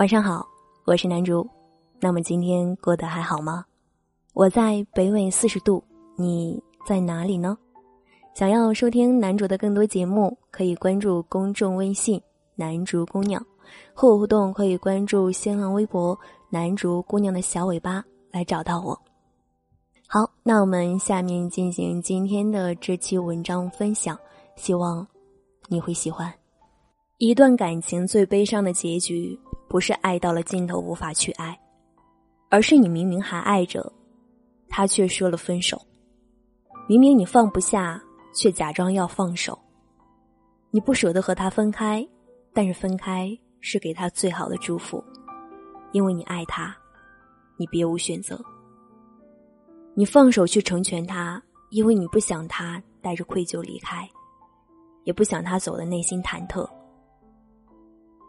晚上好，我是南竹。那么今天过得还好吗？我在北纬四十度，你在哪里呢？想要收听南竹的更多节目，可以关注公众微信“南竹姑娘”，和我互动可以关注新浪微博“南竹姑娘的小尾巴”来找到我。好，那我们下面进行今天的这期文章分享，希望你会喜欢。一段感情最悲伤的结局。不是爱到了尽头无法去爱，而是你明明还爱着，他却说了分手。明明你放不下，却假装要放手。你不舍得和他分开，但是分开是给他最好的祝福，因为你爱他，你别无选择。你放手去成全他，因为你不想他带着愧疚离开，也不想他走的内心忐忑。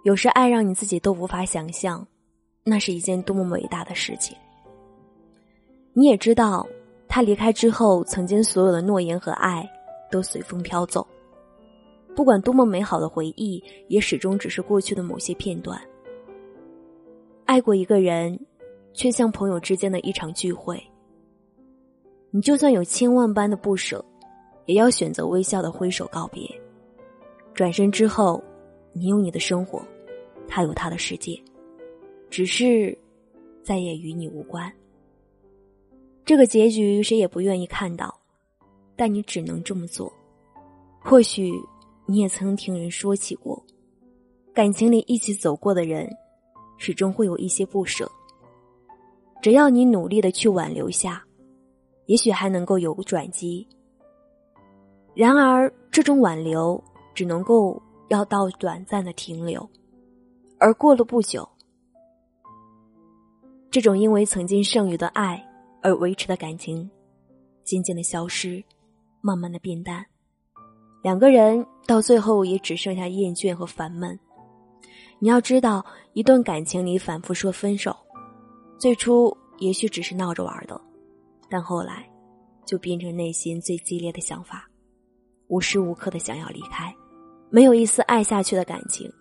有时爱让你自己都无法想象，那是一件多么伟大的事情。你也知道，他离开之后，曾经所有的诺言和爱都随风飘走。不管多么美好的回忆，也始终只是过去的某些片段。爱过一个人，却像朋友之间的一场聚会。你就算有千万般的不舍，也要选择微笑的挥手告别。转身之后。你有你的生活，他有他的世界，只是再也与你无关。这个结局谁也不愿意看到，但你只能这么做。或许你也曾听人说起过，感情里一起走过的人，始终会有一些不舍。只要你努力的去挽留下，也许还能够有个转机。然而，这种挽留只能够。要到短暂的停留，而过了不久，这种因为曾经剩余的爱而维持的感情，渐渐的消失，慢慢的变淡，两个人到最后也只剩下厌倦和烦闷。你要知道，一段感情里反复说分手，最初也许只是闹着玩的，但后来，就变成内心最激烈的想法，无时无刻的想要离开。没有一丝爱下去的感情，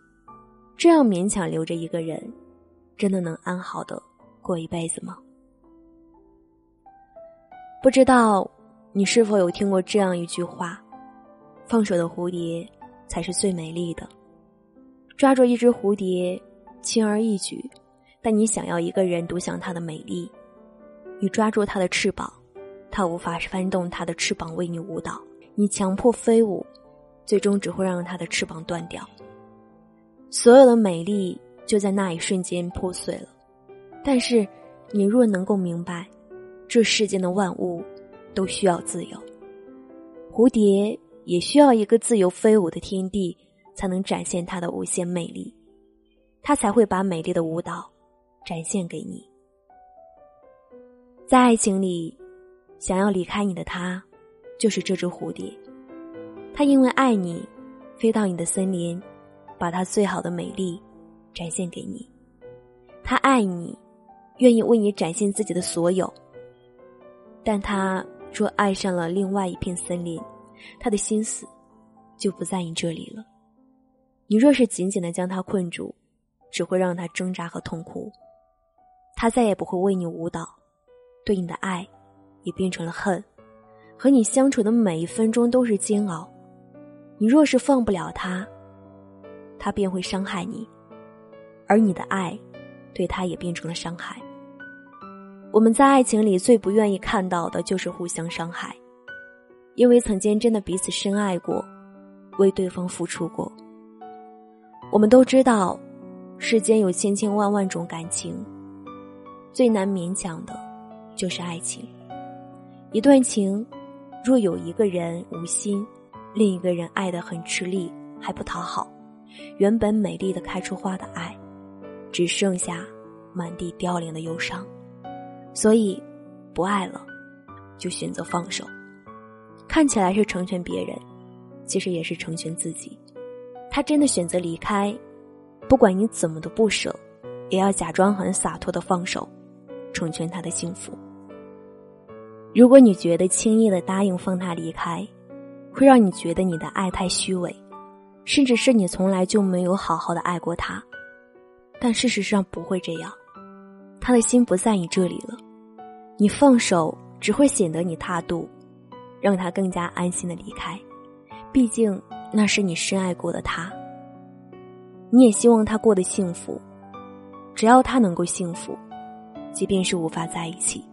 这样勉强留着一个人，真的能安好的过一辈子吗？不知道你是否有听过这样一句话：“放手的蝴蝶才是最美丽的。”抓住一只蝴蝶，轻而易举，但你想要一个人独享它的美丽，你抓住它的翅膀，它无法翻动它的翅膀为你舞蹈，你强迫飞舞。最终只会让它的翅膀断掉，所有的美丽就在那一瞬间破碎了。但是，你若能够明白，这世间的万物都需要自由，蝴蝶也需要一个自由飞舞的天地，才能展现它的无限魅力，它才会把美丽的舞蹈展现给你。在爱情里，想要离开你的他，就是这只蝴蝶。他因为爱你，飞到你的森林，把他最好的美丽展现给你。他爱你，愿意为你展现自己的所有。但他若爱上了另外一片森林，他的心思就不在你这里了。你若是紧紧的将他困住，只会让他挣扎和痛苦。他再也不会为你舞蹈，对你的爱也变成了恨。和你相处的每一分钟都是煎熬。你若是放不了他，他便会伤害你，而你的爱，对他也变成了伤害。我们在爱情里最不愿意看到的就是互相伤害，因为曾经真的彼此深爱过，为对方付出过。我们都知道，世间有千千万万种感情，最难勉强的，就是爱情。一段情，若有一个人无心。另一个人爱得很吃力，还不讨好，原本美丽的开出花的爱，只剩下满地凋零的忧伤。所以，不爱了，就选择放手。看起来是成全别人，其实也是成全自己。他真的选择离开，不管你怎么的不舍，也要假装很洒脱的放手，成全他的幸福。如果你觉得轻易的答应放他离开，会让你觉得你的爱太虚伪，甚至是你从来就没有好好的爱过他。但事实上不会这样，他的心不在你这里了。你放手只会显得你踏度，让他更加安心的离开。毕竟那是你深爱过的他，你也希望他过得幸福。只要他能够幸福，即便是无法在一起，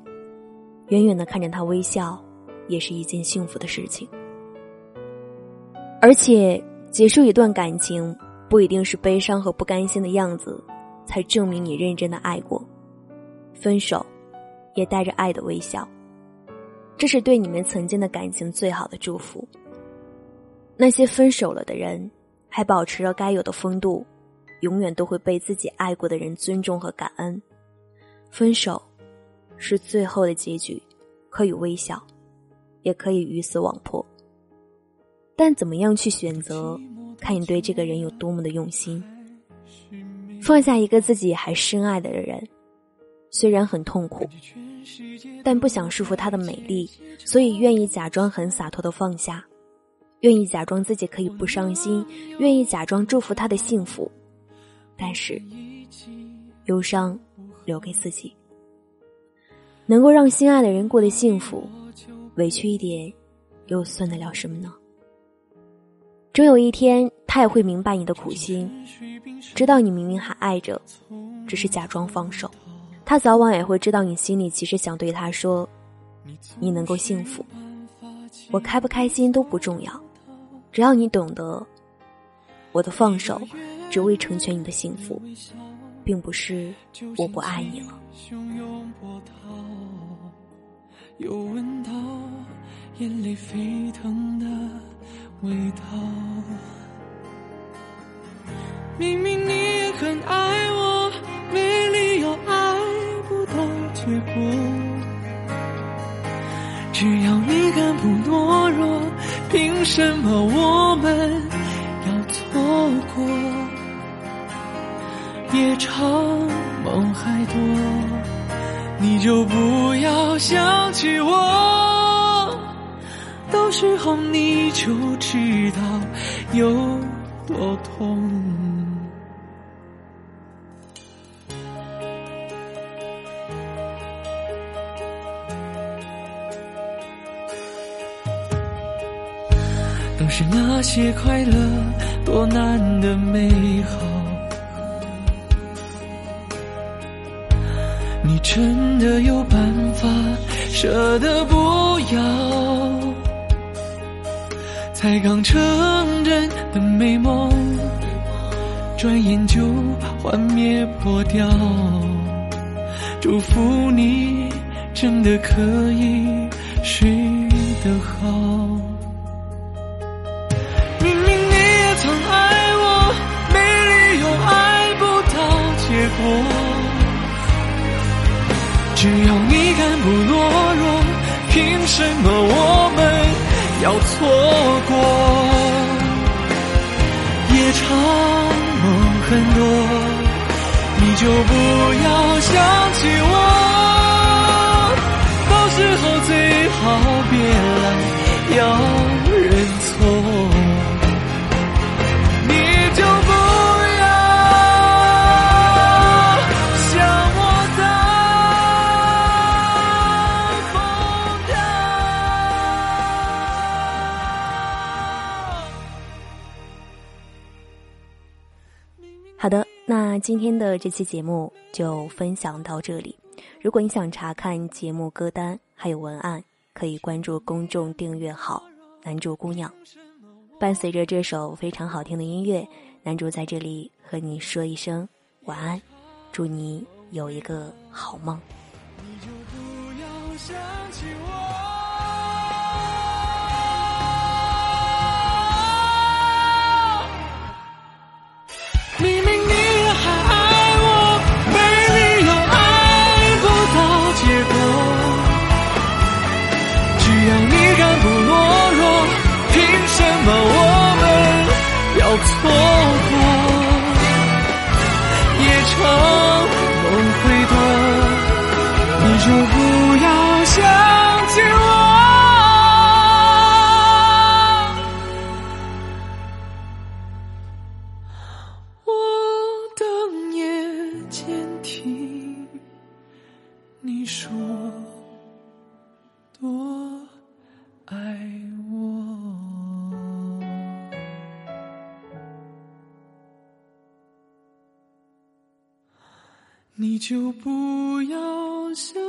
远远的看着他微笑，也是一件幸福的事情。而且，结束一段感情，不一定是悲伤和不甘心的样子。才证明你认真的爱过，分手，也带着爱的微笑，这是对你们曾经的感情最好的祝福。那些分手了的人，还保持着该有的风度，永远都会被自己爱过的人尊重和感恩。分手，是最后的结局，可以微笑，也可以鱼死网破。但怎么样去选择，看你对这个人有多么的用心。放下一个自己还深爱的人，虽然很痛苦，但不想束缚他的美丽，所以愿意假装很洒脱的放下，愿意假装自己可以不伤心，愿意假装祝福他的幸福，但是忧伤留给自己。能够让心爱的人过得幸福，委屈一点，又算得了什么呢？终有一天，他也会明白你的苦心，知道你明明还爱着，只是假装放手。他早晚也会知道你心里其实想对他说：“你能够幸福，我开不开心都不重要，只要你懂得，我的放手只为成全你的幸福，并不是我不爱你了。”眼泪沸腾的味道。明明你也很爱我，没理由爱不到结果。只要你敢不懦弱，凭什么我们要错过？夜长梦还多，你就不要想起我。到时候你就知道有多痛。当时那些快乐多难的美好，你真的有办法舍得不要？才刚成真的美梦，转眼就幻灭破掉。祝福你真的可以睡得好。明明你也曾爱我，没理由爱不到结果。只要你敢不懦弱，凭什么我们？要错过，夜长梦很多，你就不要想起我，到时候最好别来要今天的这期节目就分享到这里。如果你想查看节目歌单还有文案，可以关注公众订阅号“男主姑娘”。伴随着这首非常好听的音乐，男主在这里和你说一声晚安，祝你有一个好梦。你就不要想起我。你说多爱我，你就不要想。